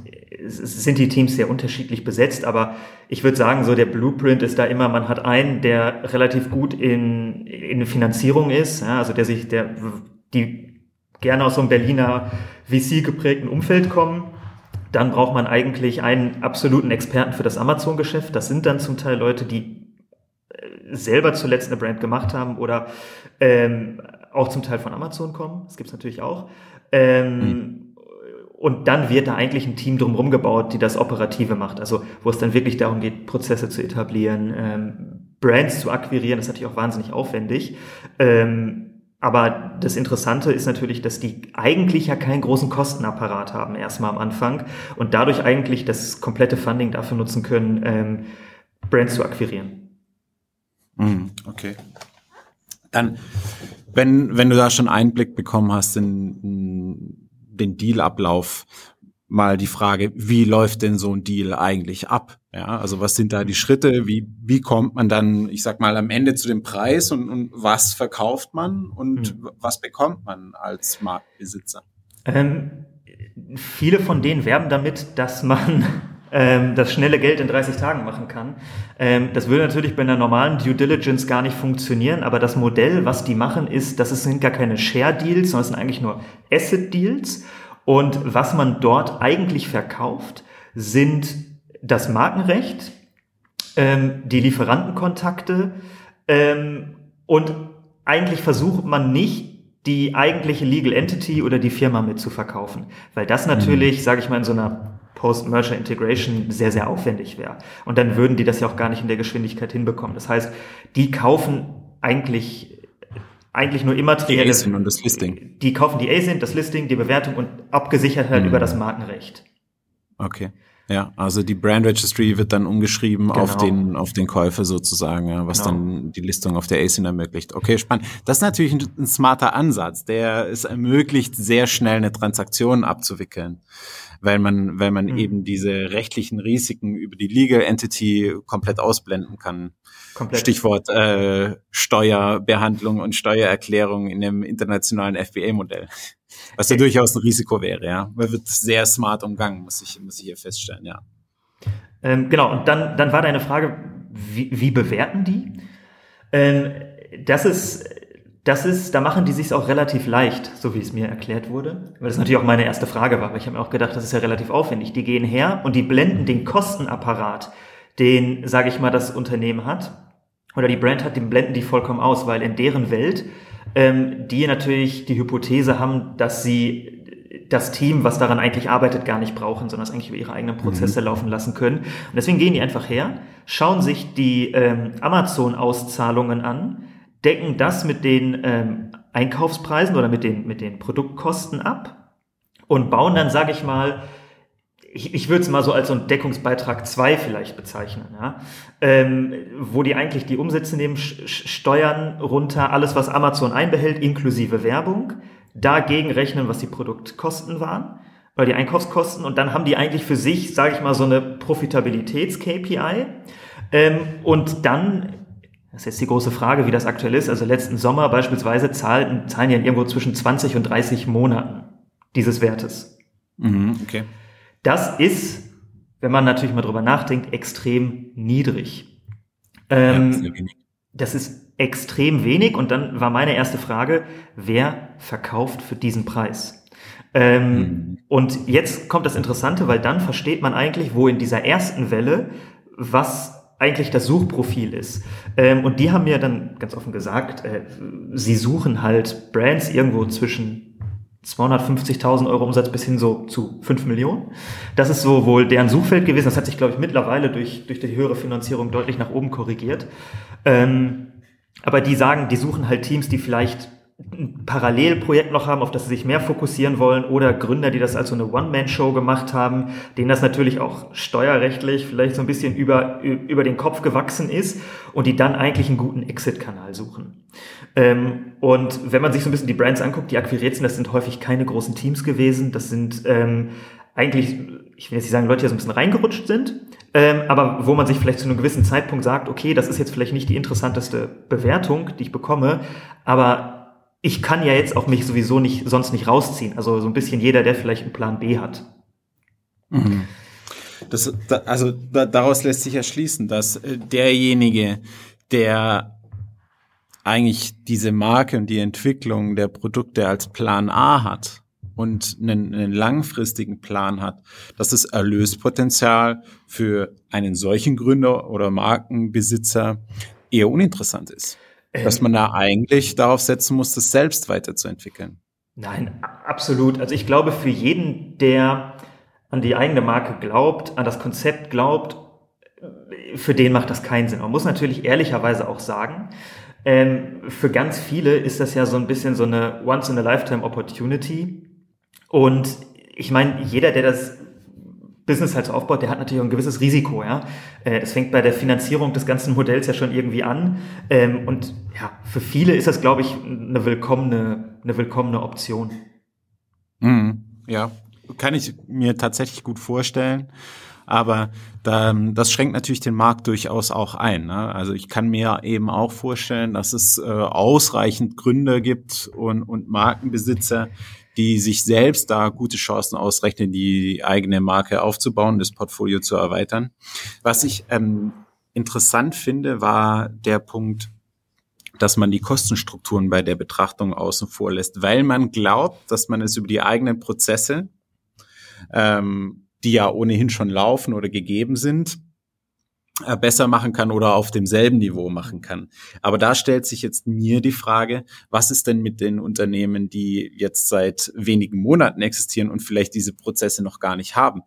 sind die Teams sehr unterschiedlich besetzt, aber ich würde sagen, so der Blueprint ist da immer, man hat einen, der relativ gut in, in Finanzierung ist, ja, also der sich, der, die gerne aus so einem Berliner VC geprägten Umfeld kommen. Dann braucht man eigentlich einen absoluten Experten für das Amazon-Geschäft. Das sind dann zum Teil Leute, die selber zuletzt eine Brand gemacht haben oder ähm, auch zum Teil von Amazon kommen. Das gibt's natürlich auch. Ähm, mhm. Und dann wird da eigentlich ein Team drumherum gebaut, die das Operative macht. Also wo es dann wirklich darum geht, Prozesse zu etablieren, ähm, Brands zu akquirieren. Das ist natürlich auch wahnsinnig aufwendig. Ähm, aber das Interessante ist natürlich, dass die eigentlich ja keinen großen Kostenapparat haben, erstmal am Anfang, und dadurch eigentlich das komplette Funding dafür nutzen können, ähm, Brands zu akquirieren. Mhm, okay. Dann, wenn, wenn du da schon Einblick bekommen hast in, in den Dealablauf, mal die Frage, wie läuft denn so ein Deal eigentlich ab? Ja, also was sind da die Schritte? Wie, wie kommt man dann, ich sag mal, am Ende zu dem Preis und, und was verkauft man und mhm. was bekommt man als Marktbesitzer? Ähm, viele von denen werben damit, dass man ähm, das schnelle Geld in 30 Tagen machen kann. Ähm, das würde natürlich bei einer normalen Due Diligence gar nicht funktionieren, aber das Modell, was die machen, ist, dass es sind gar keine Share-Deals, sondern es sind eigentlich nur Asset-Deals. Und was man dort eigentlich verkauft, sind das Markenrecht, ähm, die Lieferantenkontakte ähm, und eigentlich versucht man nicht die eigentliche Legal Entity oder die Firma mit zu verkaufen, weil das natürlich, mhm. sage ich mal, in so einer Post-Merger Integration sehr, sehr aufwendig wäre. Und dann würden die das ja auch gar nicht in der Geschwindigkeit hinbekommen. Das heißt, die kaufen eigentlich eigentlich nur immaterielle. Die ASIN und das Listing. Die kaufen die ASIN, das Listing, die Bewertung und abgesichert halt mhm. über das Markenrecht. Okay. Ja, also die Brand Registry wird dann umgeschrieben genau. auf den auf den Käufer sozusagen, ja, was genau. dann die Listung auf der ASIN ermöglicht. Okay, spannend. Das ist natürlich ein, ein smarter Ansatz, der es ermöglicht, sehr schnell eine Transaktion abzuwickeln weil man, weil man mhm. eben diese rechtlichen Risiken über die Legal Entity komplett ausblenden kann. Komplett. Stichwort äh, Steuerbehandlung und Steuererklärung in dem internationalen FBA-Modell. Was ja durchaus ein Risiko wäre, ja. Man wird sehr smart umgangen, muss ich, muss ich hier feststellen, ja. Ähm, genau, und dann, dann war deine Frage, wie, wie bewerten die? Ähm, das ist das ist, da machen die sich auch relativ leicht, so wie es mir erklärt wurde. Weil das natürlich auch meine erste Frage war, weil ich habe mir auch gedacht, das ist ja relativ aufwendig. Die gehen her und die blenden den Kostenapparat, den, sage ich mal, das Unternehmen hat, oder die Brand hat, den blenden die vollkommen aus, weil in deren Welt ähm, die natürlich die Hypothese haben, dass sie das Team, was daran eigentlich arbeitet, gar nicht brauchen, sondern es eigentlich über ihre eigenen Prozesse mhm. laufen lassen können. Und deswegen gehen die einfach her, schauen sich die ähm, Amazon-Auszahlungen an, decken das mit den ähm, Einkaufspreisen oder mit den, mit den Produktkosten ab und bauen dann, sage ich mal, ich, ich würde es mal so als so ein Deckungsbeitrag 2 vielleicht bezeichnen, ja? ähm, wo die eigentlich die Umsätze nehmen, Steuern runter, alles, was Amazon einbehält, inklusive Werbung, dagegen rechnen, was die Produktkosten waren oder die Einkaufskosten und dann haben die eigentlich für sich, sage ich mal, so eine Profitabilitäts-KPI ähm, und dann das ist jetzt die große Frage, wie das aktuell ist. Also letzten Sommer beispielsweise zahlen, zahlen ja irgendwo zwischen 20 und 30 Monaten dieses Wertes. Mhm, okay. Das ist, wenn man natürlich mal drüber nachdenkt, extrem niedrig. Ähm, ja, das ist extrem wenig. Und dann war meine erste Frage, wer verkauft für diesen Preis? Ähm, mhm. Und jetzt kommt das Interessante, weil dann versteht man eigentlich, wo in dieser ersten Welle was eigentlich das Suchprofil ist. Ähm, und die haben mir dann ganz offen gesagt, äh, sie suchen halt Brands irgendwo zwischen 250.000 Euro Umsatz bis hin so zu 5 Millionen. Das ist so wohl deren Suchfeld gewesen. Das hat sich, glaube ich, mittlerweile durch, durch die höhere Finanzierung deutlich nach oben korrigiert. Ähm, aber die sagen, die suchen halt Teams, die vielleicht ein Parallelprojekt noch haben, auf das sie sich mehr fokussieren wollen, oder Gründer, die das als so eine One-Man-Show gemacht haben, denen das natürlich auch steuerrechtlich vielleicht so ein bisschen über, über den Kopf gewachsen ist und die dann eigentlich einen guten Exit-Kanal suchen. Ähm, und wenn man sich so ein bisschen die Brands anguckt, die akquiriert sind, das sind häufig keine großen Teams gewesen, das sind ähm, eigentlich, ich will jetzt nicht sagen, Leute, die so ein bisschen reingerutscht sind, ähm, aber wo man sich vielleicht zu einem gewissen Zeitpunkt sagt, okay, das ist jetzt vielleicht nicht die interessanteste Bewertung, die ich bekomme, aber ich kann ja jetzt auch mich sowieso nicht, sonst nicht rausziehen. Also so ein bisschen jeder, der vielleicht einen Plan B hat. Mhm. Das, also da, daraus lässt sich erschließen, dass äh, derjenige, der eigentlich diese Marke und die Entwicklung der Produkte als Plan A hat und einen, einen langfristigen Plan hat, dass das Erlöspotenzial für einen solchen Gründer oder Markenbesitzer eher uninteressant ist. Dass ähm. man da eigentlich darauf setzen muss, das selbst weiterzuentwickeln. Nein, absolut. Also ich glaube, für jeden, der an die eigene Marke glaubt, an das Konzept glaubt, für den macht das keinen Sinn. Man muss natürlich ehrlicherweise auch sagen, ähm, für ganz viele ist das ja so ein bisschen so eine Once-in-a-Lifetime-Opportunity. Und ich meine, jeder, der das Business halt so aufbaut, der hat natürlich auch ein gewisses Risiko, ja. Äh, das fängt bei der Finanzierung des ganzen Modells ja schon irgendwie an. Ähm, und ja, für viele ist das, glaube ich, eine willkommene, eine willkommene Option. Mhm, ja, kann ich mir tatsächlich gut vorstellen. Aber da, das schränkt natürlich den Markt durchaus auch ein. Ne? Also ich kann mir eben auch vorstellen, dass es äh, ausreichend Gründe gibt und, und Markenbesitzer, die sich selbst da gute Chancen ausrechnen, die eigene Marke aufzubauen, das Portfolio zu erweitern. Was ich ähm, interessant finde, war der Punkt, dass man die Kostenstrukturen bei der Betrachtung außen vor lässt, weil man glaubt, dass man es über die eigenen Prozesse, ähm, die ja ohnehin schon laufen oder gegeben sind, äh, besser machen kann oder auf demselben Niveau machen kann. Aber da stellt sich jetzt mir die Frage, was ist denn mit den Unternehmen, die jetzt seit wenigen Monaten existieren und vielleicht diese Prozesse noch gar nicht haben?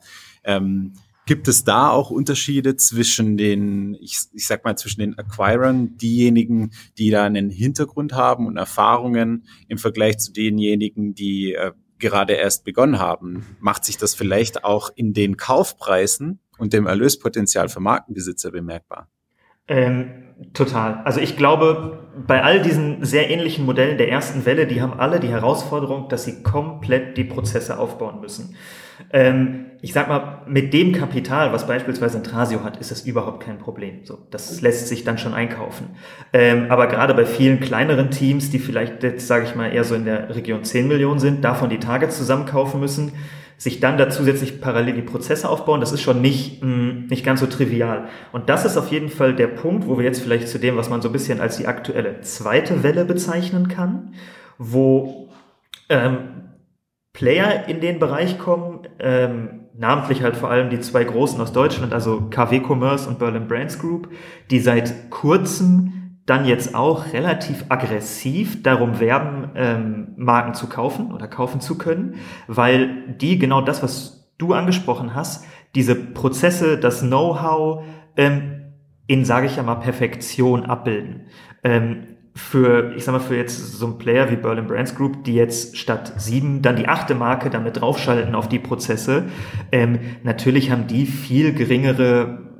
Ähm, Gibt es da auch Unterschiede zwischen den, ich, ich sag mal, zwischen den Acquirern, diejenigen, die da einen Hintergrund haben und Erfahrungen im Vergleich zu denjenigen, die äh, gerade erst begonnen haben? Macht sich das vielleicht auch in den Kaufpreisen und dem Erlöspotenzial für Markenbesitzer bemerkbar? Ähm, total. Also ich glaube, bei all diesen sehr ähnlichen Modellen der ersten Welle, die haben alle die Herausforderung, dass sie komplett die Prozesse aufbauen müssen. Ähm, ich sag mal, mit dem Kapital, was beispielsweise ein Trasio hat, ist das überhaupt kein Problem. So, das lässt sich dann schon einkaufen. Ähm, aber gerade bei vielen kleineren Teams, die vielleicht jetzt, sage ich mal, eher so in der Region 10 Millionen sind, davon die Targets zusammenkaufen müssen, sich dann da zusätzlich parallel die Prozesse aufbauen, das ist schon nicht, mh, mm, nicht ganz so trivial. Und das ist auf jeden Fall der Punkt, wo wir jetzt vielleicht zu dem, was man so ein bisschen als die aktuelle zweite Welle bezeichnen kann, wo ähm, Player in den Bereich kommen, ähm, namentlich halt vor allem die zwei großen aus Deutschland, also KW Commerce und Berlin Brands Group, die seit kurzem dann jetzt auch relativ aggressiv darum werben, ähm, Marken zu kaufen oder kaufen zu können, weil die genau das, was du angesprochen hast, diese Prozesse, das Know-how ähm, in, sage ich ja mal, Perfektion abbilden. Ähm, für, ich sag mal, für jetzt so ein Player wie Berlin Brands Group, die jetzt statt sieben dann die achte Marke damit draufschalten auf die Prozesse, ähm, natürlich haben die viel geringere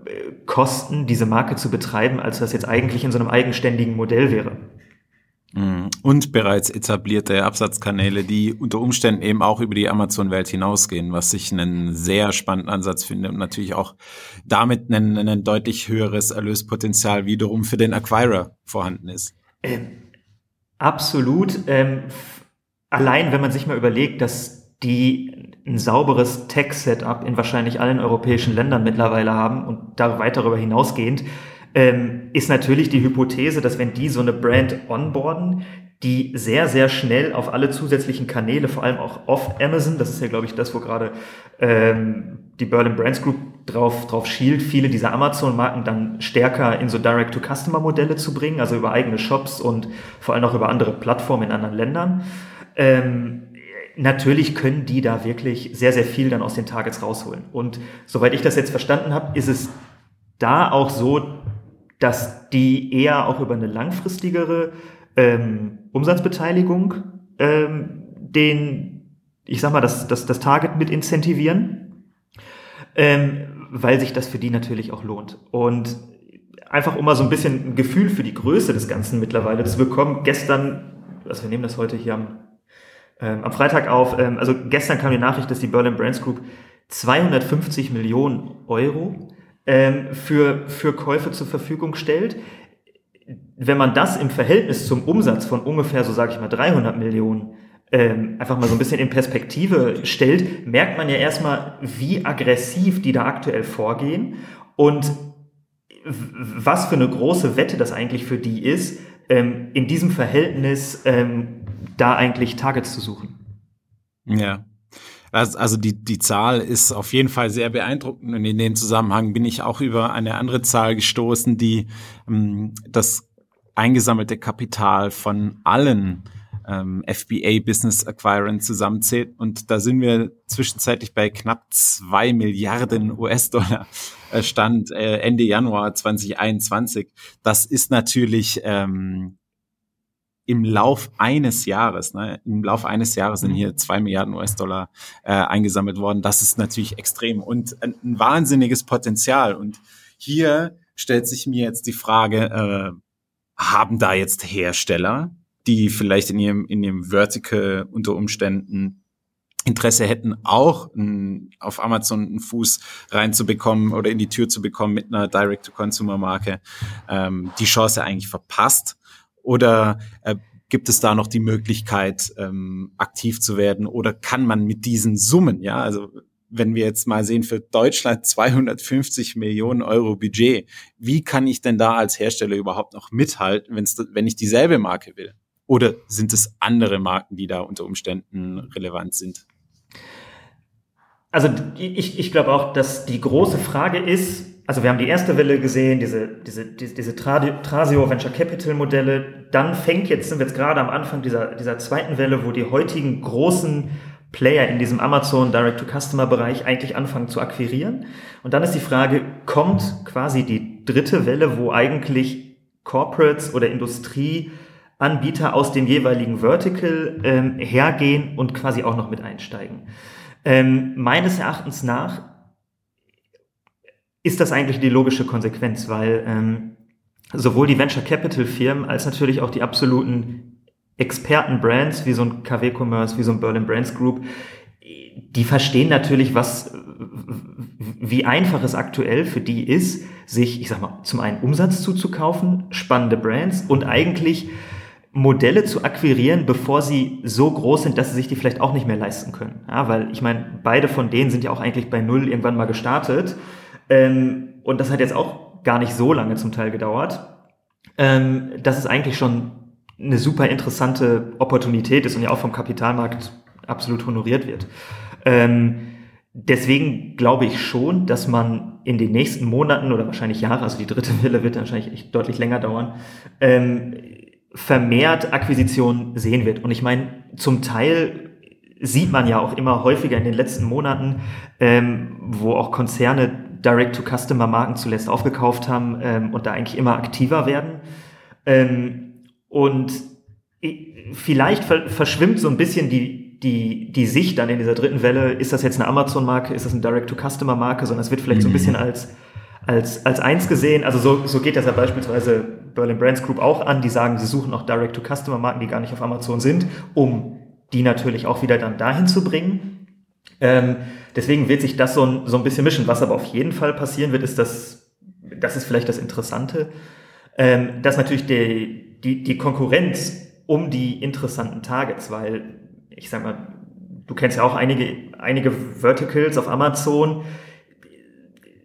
Kosten, diese Marke zu betreiben, als das jetzt eigentlich in so einem eigenständigen Modell wäre. Mhm. Und bereits etablierte Absatzkanäle, die unter Umständen eben auch über die Amazon-Welt hinausgehen, was ich einen sehr spannenden Ansatz finde und natürlich auch damit ein, ein deutlich höheres Erlöspotenzial wiederum für den Acquirer vorhanden ist. Ähm, absolut. Ähm, allein wenn man sich mal überlegt, dass die ein sauberes Tech-Setup in wahrscheinlich allen europäischen Ländern mittlerweile haben und da weit darüber hinausgehend, ähm, ist natürlich die Hypothese, dass wenn die so eine Brand onboarden, die sehr, sehr schnell auf alle zusätzlichen Kanäle, vor allem auch off Amazon, das ist ja, glaube ich, das, wo gerade ähm, die Berlin Brands Group drauf, drauf schielt, viele dieser Amazon-Marken dann stärker in so Direct-to-Customer-Modelle zu bringen, also über eigene Shops und vor allem auch über andere Plattformen in anderen Ländern. Ähm, natürlich können die da wirklich sehr, sehr viel dann aus den Targets rausholen. Und soweit ich das jetzt verstanden habe, ist es da auch so, dass die eher auch über eine langfristigere ähm, Umsatzbeteiligung ähm, den, ich sag mal, das, das, das Target mit incentivieren, ähm, weil sich das für die natürlich auch lohnt. Und einfach um mal so ein bisschen ein Gefühl für die Größe des Ganzen mittlerweile zu bekommen, gestern, also wir nehmen das heute hier am ähm, am Freitag auf. Ähm, also gestern kam die Nachricht, dass die Berlin Brands Group 250 Millionen Euro ähm, für, für Käufe zur Verfügung stellt. Wenn man das im Verhältnis zum Umsatz von ungefähr, so sage ich mal, 300 Millionen ähm, einfach mal so ein bisschen in Perspektive stellt, merkt man ja erstmal, wie aggressiv die da aktuell vorgehen und was für eine große Wette das eigentlich für die ist, ähm, in diesem Verhältnis ähm, da eigentlich Targets zu suchen. Ja. Also, also die, die Zahl ist auf jeden Fall sehr beeindruckend und in dem Zusammenhang bin ich auch über eine andere Zahl gestoßen, die ähm, das eingesammelte Kapital von allen ähm, FBA Business Acquirern zusammenzählt. Und da sind wir zwischenzeitlich bei knapp zwei Milliarden US-Dollar äh, Stand äh, Ende Januar 2021. Das ist natürlich ähm, im Lauf eines Jahres, ne, im Lauf eines Jahres sind hier zwei Milliarden US-Dollar äh, eingesammelt worden. Das ist natürlich extrem und ein, ein, wahnsinniges Potenzial. Und hier stellt sich mir jetzt die Frage, äh, haben da jetzt Hersteller, die vielleicht in ihrem, in ihrem Vertical unter Umständen Interesse hätten, auch n, auf Amazon einen Fuß reinzubekommen oder in die Tür zu bekommen mit einer Direct-to-Consumer-Marke, ähm, die Chance eigentlich verpasst? Oder äh, gibt es da noch die Möglichkeit, ähm, aktiv zu werden oder kann man mit diesen Summen, ja, also wenn wir jetzt mal sehen, für Deutschland 250 Millionen Euro Budget, wie kann ich denn da als Hersteller überhaupt noch mithalten, wenn's, wenn ich dieselbe Marke will? Oder sind es andere Marken, die da unter Umständen relevant sind? Also ich, ich glaube auch, dass die große Frage ist, also wir haben die erste Welle gesehen, diese, diese, diese, diese Trasio Venture Capital Modelle. Dann fängt jetzt, sind wir jetzt gerade am Anfang dieser, dieser zweiten Welle, wo die heutigen großen Player in diesem Amazon Direct-to-Customer-Bereich eigentlich anfangen zu akquirieren. Und dann ist die Frage, kommt quasi die dritte Welle, wo eigentlich Corporates oder Industrieanbieter aus dem jeweiligen Vertical ähm, hergehen und quasi auch noch mit einsteigen. Ähm, meines Erachtens nach ist das eigentlich die logische Konsequenz, weil ähm, sowohl die Venture Capital Firmen als natürlich auch die absoluten Expertenbrands wie so ein KW Commerce, wie so ein Berlin Brands Group, die verstehen natürlich, was, wie einfach es aktuell für die ist, sich, ich sag mal, zum einen Umsatz zuzukaufen, spannende Brands und eigentlich Modelle zu akquirieren, bevor sie so groß sind, dass sie sich die vielleicht auch nicht mehr leisten können. Ja, weil ich meine, beide von denen sind ja auch eigentlich bei Null irgendwann mal gestartet. Ähm, und das hat jetzt auch gar nicht so lange zum Teil gedauert. Ähm, dass es eigentlich schon eine super interessante Opportunität ist und ja auch vom Kapitalmarkt absolut honoriert wird. Ähm, deswegen glaube ich schon, dass man in den nächsten Monaten oder wahrscheinlich Jahren, also die dritte Welle wird wahrscheinlich echt deutlich länger dauern, ähm, vermehrt Akquisitionen sehen wird. Und ich meine, zum Teil sieht man ja auch immer häufiger in den letzten Monaten, ähm, wo auch Konzerne Direct-to-Customer-Marken zuletzt aufgekauft haben ähm, und da eigentlich immer aktiver werden. Ähm, und vielleicht ver verschwimmt so ein bisschen die, die, die Sicht dann in dieser dritten Welle, ist das jetzt eine Amazon-Marke, ist das eine Direct-to-Customer-Marke, sondern es wird vielleicht mhm. so ein mhm. bisschen als, als, als eins gesehen. Also so, so geht das ja beispielsweise Berlin Brands Group auch an, die sagen, sie suchen auch Direct-to-Customer-Marken, die gar nicht auf Amazon sind, um die natürlich auch wieder dann dahin zu bringen. Ähm, deswegen wird sich das so ein, so ein bisschen mischen. Was aber auf jeden Fall passieren wird, ist, dass, das ist vielleicht das Interessante, ähm, dass natürlich die, die, die Konkurrenz um die interessanten Targets, weil ich sag mal, du kennst ja auch einige, einige Verticals auf Amazon,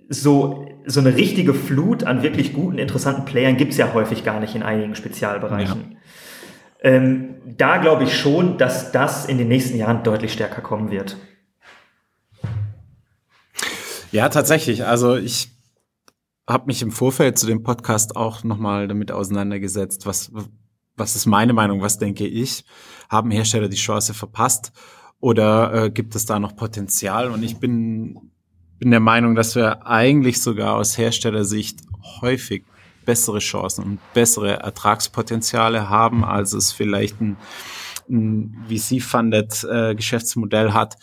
so, so eine richtige Flut an wirklich guten, interessanten Playern gibt's ja häufig gar nicht in einigen Spezialbereichen. Ja. Ähm, da glaube ich schon, dass das in den nächsten Jahren deutlich stärker kommen wird. Ja, tatsächlich. Also ich habe mich im Vorfeld zu dem Podcast auch nochmal damit auseinandergesetzt, was, was ist meine Meinung, was denke ich? Haben Hersteller die Chance verpasst oder äh, gibt es da noch Potenzial? Und ich bin, bin der Meinung, dass wir eigentlich sogar aus Herstellersicht häufig bessere Chancen und bessere Ertragspotenziale haben, als es vielleicht ein, ein VC-funded äh, Geschäftsmodell hat.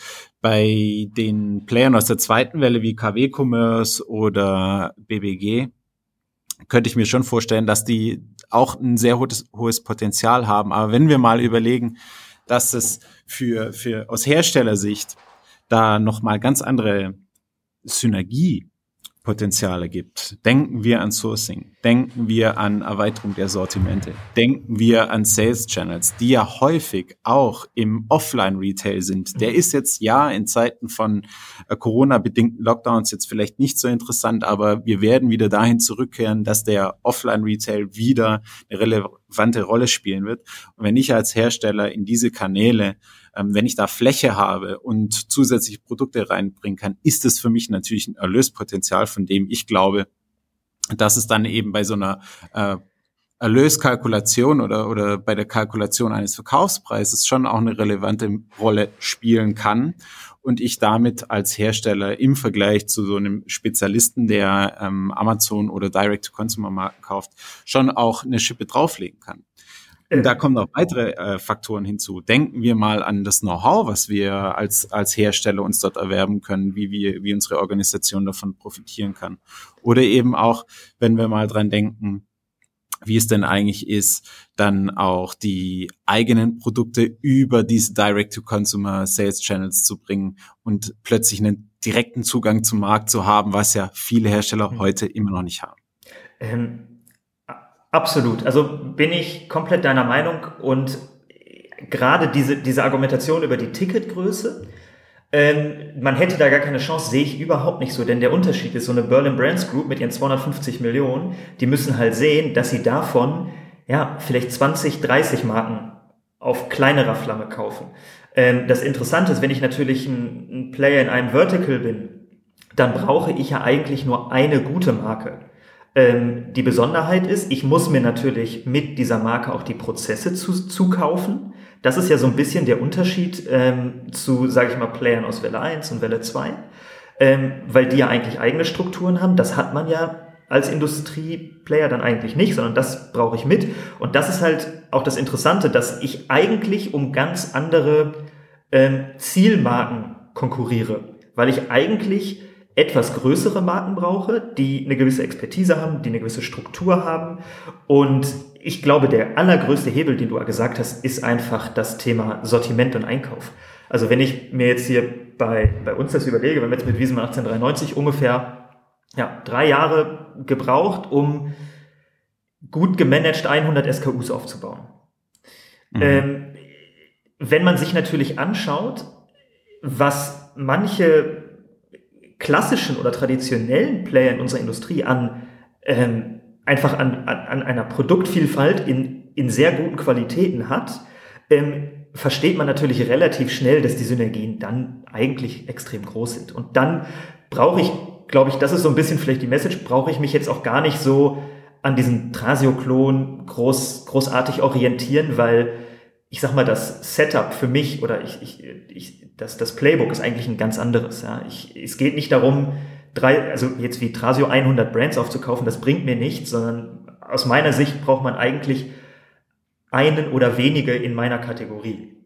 Bei den Playern aus der zweiten Welle wie KW Commerce oder BBG könnte ich mir schon vorstellen, dass die auch ein sehr hohes, hohes Potenzial haben. Aber wenn wir mal überlegen, dass es für, für aus Herstellersicht da nochmal ganz andere Synergie Potenziale gibt. Denken wir an Sourcing, denken wir an Erweiterung der Sortimente, denken wir an Sales Channels, die ja häufig auch im Offline-Retail sind. Der ist jetzt ja in Zeiten von äh, Corona-bedingten Lockdowns jetzt vielleicht nicht so interessant, aber wir werden wieder dahin zurückkehren, dass der Offline-Retail wieder eine relevante Rolle spielen wird. Und wenn ich als Hersteller in diese Kanäle ähm, wenn ich da Fläche habe und zusätzliche Produkte reinbringen kann, ist es für mich natürlich ein Erlöspotenzial, von dem ich glaube, dass es dann eben bei so einer äh, Erlöskalkulation oder, oder bei der Kalkulation eines Verkaufspreises schon auch eine relevante Rolle spielen kann und ich damit als Hersteller im Vergleich zu so einem Spezialisten, der ähm, Amazon oder Direct-to-Consumer-Marken kauft, schon auch eine Schippe drauflegen kann. Und da kommen noch weitere äh, Faktoren hinzu. Denken wir mal an das Know-how, was wir als, als Hersteller uns dort erwerben können, wie, wir, wie unsere Organisation davon profitieren kann. Oder eben auch, wenn wir mal dran denken, wie es denn eigentlich ist, dann auch die eigenen Produkte über diese Direct-to-Consumer Sales Channels zu bringen und plötzlich einen direkten Zugang zum Markt zu haben, was ja viele Hersteller mhm. heute immer noch nicht haben. Ähm Absolut. Also bin ich komplett deiner Meinung und gerade diese, diese Argumentation über die Ticketgröße, ähm, man hätte da gar keine Chance, sehe ich überhaupt nicht so, denn der Unterschied ist, so eine Berlin Brands Group mit ihren 250 Millionen, die müssen halt sehen, dass sie davon ja vielleicht 20, 30 Marken auf kleinerer Flamme kaufen. Ähm, das Interessante ist, wenn ich natürlich ein, ein Player in einem Vertical bin, dann brauche ich ja eigentlich nur eine gute Marke. Ähm, die Besonderheit ist, ich muss mir natürlich mit dieser Marke auch die Prozesse zu, zukaufen. Das ist ja so ein bisschen der Unterschied ähm, zu, sage ich mal, Playern aus Welle 1 und Welle 2, ähm, weil die ja eigentlich eigene Strukturen haben. Das hat man ja als Industrieplayer dann eigentlich nicht, sondern das brauche ich mit. Und das ist halt auch das Interessante, dass ich eigentlich um ganz andere ähm, Zielmarken konkurriere, weil ich eigentlich etwas größere Marken brauche, die eine gewisse Expertise haben, die eine gewisse Struktur haben. Und ich glaube, der allergrößte Hebel, den du gesagt hast, ist einfach das Thema Sortiment und Einkauf. Also wenn ich mir jetzt hier bei, bei uns das überlege, wenn wir jetzt mit Wiesemann 1893 ungefähr ja, drei Jahre gebraucht, um gut gemanagt 100 SKUs aufzubauen. Mhm. Ähm, wenn man sich natürlich anschaut, was manche klassischen oder traditionellen Player in unserer Industrie an ähm, einfach an, an, an einer Produktvielfalt in, in sehr guten Qualitäten hat, ähm, versteht man natürlich relativ schnell, dass die Synergien dann eigentlich extrem groß sind. Und dann brauche ich, glaube ich, das ist so ein bisschen vielleicht die Message, brauche ich mich jetzt auch gar nicht so an diesen Trasio-Klon groß, großartig orientieren, weil ich sag mal, das Setup für mich oder ich, ich, ich, das, das Playbook ist eigentlich ein ganz anderes. Ja. Ich, es geht nicht darum, drei, also jetzt wie Trasio 100 Brands aufzukaufen, das bringt mir nichts, sondern aus meiner Sicht braucht man eigentlich einen oder wenige in meiner Kategorie.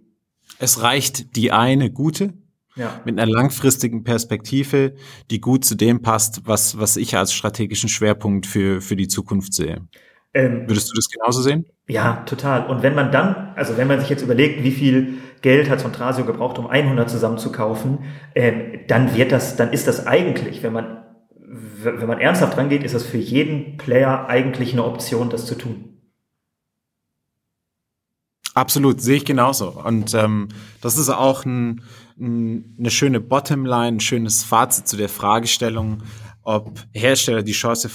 Es reicht die eine gute ja. mit einer langfristigen Perspektive, die gut zu dem passt, was, was ich als strategischen Schwerpunkt für, für die Zukunft sehe. Ähm, Würdest du das genauso sehen? Ja, total. Und wenn man dann, also wenn man sich jetzt überlegt, wie viel Geld hat Trasio gebraucht, um 100 zusammenzukaufen, ähm, dann wird das, dann ist das eigentlich, wenn man, wenn man ernsthaft rangeht, ist das für jeden Player eigentlich eine Option, das zu tun. Absolut, sehe ich genauso. Und ähm, das ist auch ein, ein, eine schöne Bottomline, ein schönes Fazit zu der Fragestellung, ob Hersteller die Chance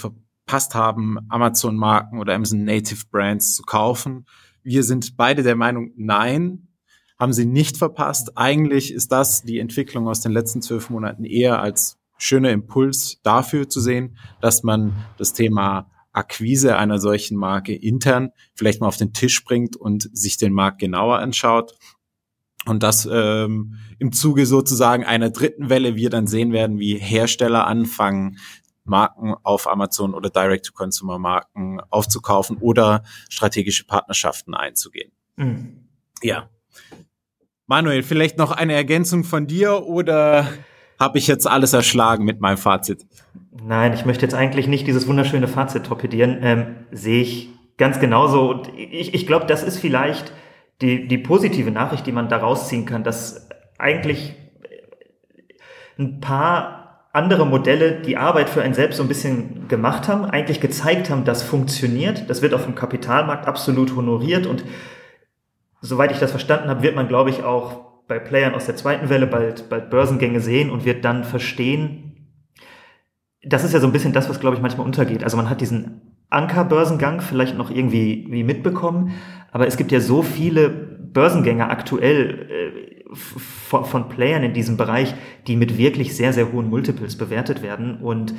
verpasst haben, Amazon-Marken oder Amazon Native Brands zu kaufen. Wir sind beide der Meinung, nein, haben sie nicht verpasst. Eigentlich ist das die Entwicklung aus den letzten zwölf Monaten eher als schöner Impuls dafür zu sehen, dass man das Thema Akquise einer solchen Marke intern vielleicht mal auf den Tisch bringt und sich den Markt genauer anschaut. Und das ähm, im Zuge sozusagen einer dritten Welle wir dann sehen werden, wie Hersteller anfangen, Marken auf Amazon oder Direct-to-Consumer-Marken aufzukaufen oder strategische Partnerschaften einzugehen. Mhm. Ja. Manuel, vielleicht noch eine Ergänzung von dir oder habe ich jetzt alles erschlagen mit meinem Fazit? Nein, ich möchte jetzt eigentlich nicht dieses wunderschöne Fazit torpedieren. Ähm, sehe ich ganz genauso. Und ich, ich glaube, das ist vielleicht die, die positive Nachricht, die man daraus ziehen kann, dass eigentlich ein paar andere Modelle die Arbeit für einen selbst so ein bisschen gemacht haben, eigentlich gezeigt haben, das funktioniert. Das wird auf dem Kapitalmarkt absolut honoriert und soweit ich das verstanden habe, wird man, glaube ich, auch bei Playern aus der zweiten Welle bald, bald Börsengänge sehen und wird dann verstehen, das ist ja so ein bisschen das, was, glaube ich, manchmal untergeht. Also man hat diesen Anker-Börsengang vielleicht noch irgendwie wie mitbekommen, aber es gibt ja so viele Börsengänge aktuell, äh, von, von Playern in diesem Bereich, die mit wirklich sehr, sehr hohen Multiples bewertet werden. Und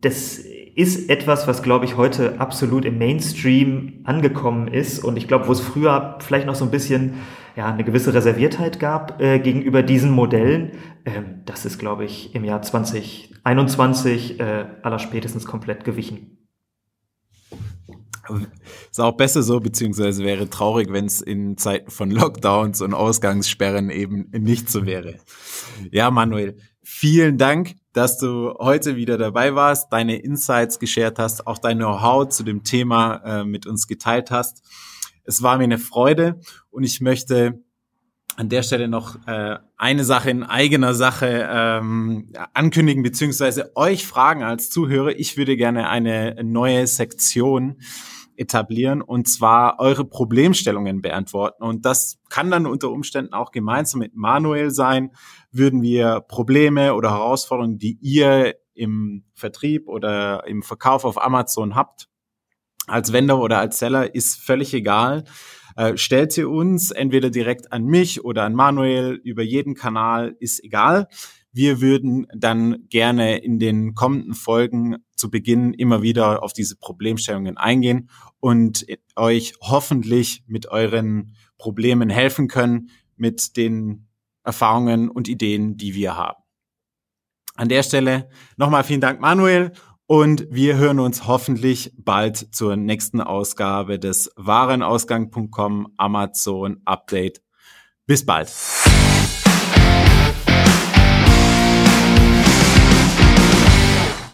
das ist etwas, was, glaube ich, heute absolut im Mainstream angekommen ist. Und ich glaube, wo es früher vielleicht noch so ein bisschen ja, eine gewisse Reserviertheit gab äh, gegenüber diesen Modellen, ähm, das ist, glaube ich, im Jahr 2021 äh, aller spätestens komplett gewichen. Ist auch besser so, beziehungsweise wäre traurig, wenn es in Zeiten von Lockdowns und Ausgangssperren eben nicht so wäre. Ja, Manuel, vielen Dank, dass du heute wieder dabei warst, deine Insights geshared hast, auch dein Know-how zu dem Thema äh, mit uns geteilt hast. Es war mir eine Freude und ich möchte an der Stelle noch äh, eine Sache in eigener Sache ähm, ankündigen, beziehungsweise euch fragen als Zuhörer. Ich würde gerne eine neue Sektion etablieren und zwar eure Problemstellungen beantworten. Und das kann dann unter Umständen auch gemeinsam mit Manuel sein. Würden wir Probleme oder Herausforderungen, die ihr im Vertrieb oder im Verkauf auf Amazon habt, als Vendor oder als Seller, ist völlig egal äh, stellt sie uns entweder direkt an mich oder an Manuel über jeden Kanal, ist egal. Wir würden dann gerne in den kommenden Folgen zu Beginn immer wieder auf diese Problemstellungen eingehen und euch hoffentlich mit euren Problemen helfen können, mit den Erfahrungen und Ideen, die wir haben. An der Stelle nochmal vielen Dank, Manuel, und wir hören uns hoffentlich bald zur nächsten Ausgabe des Warenausgang.com Amazon Update. Bis bald.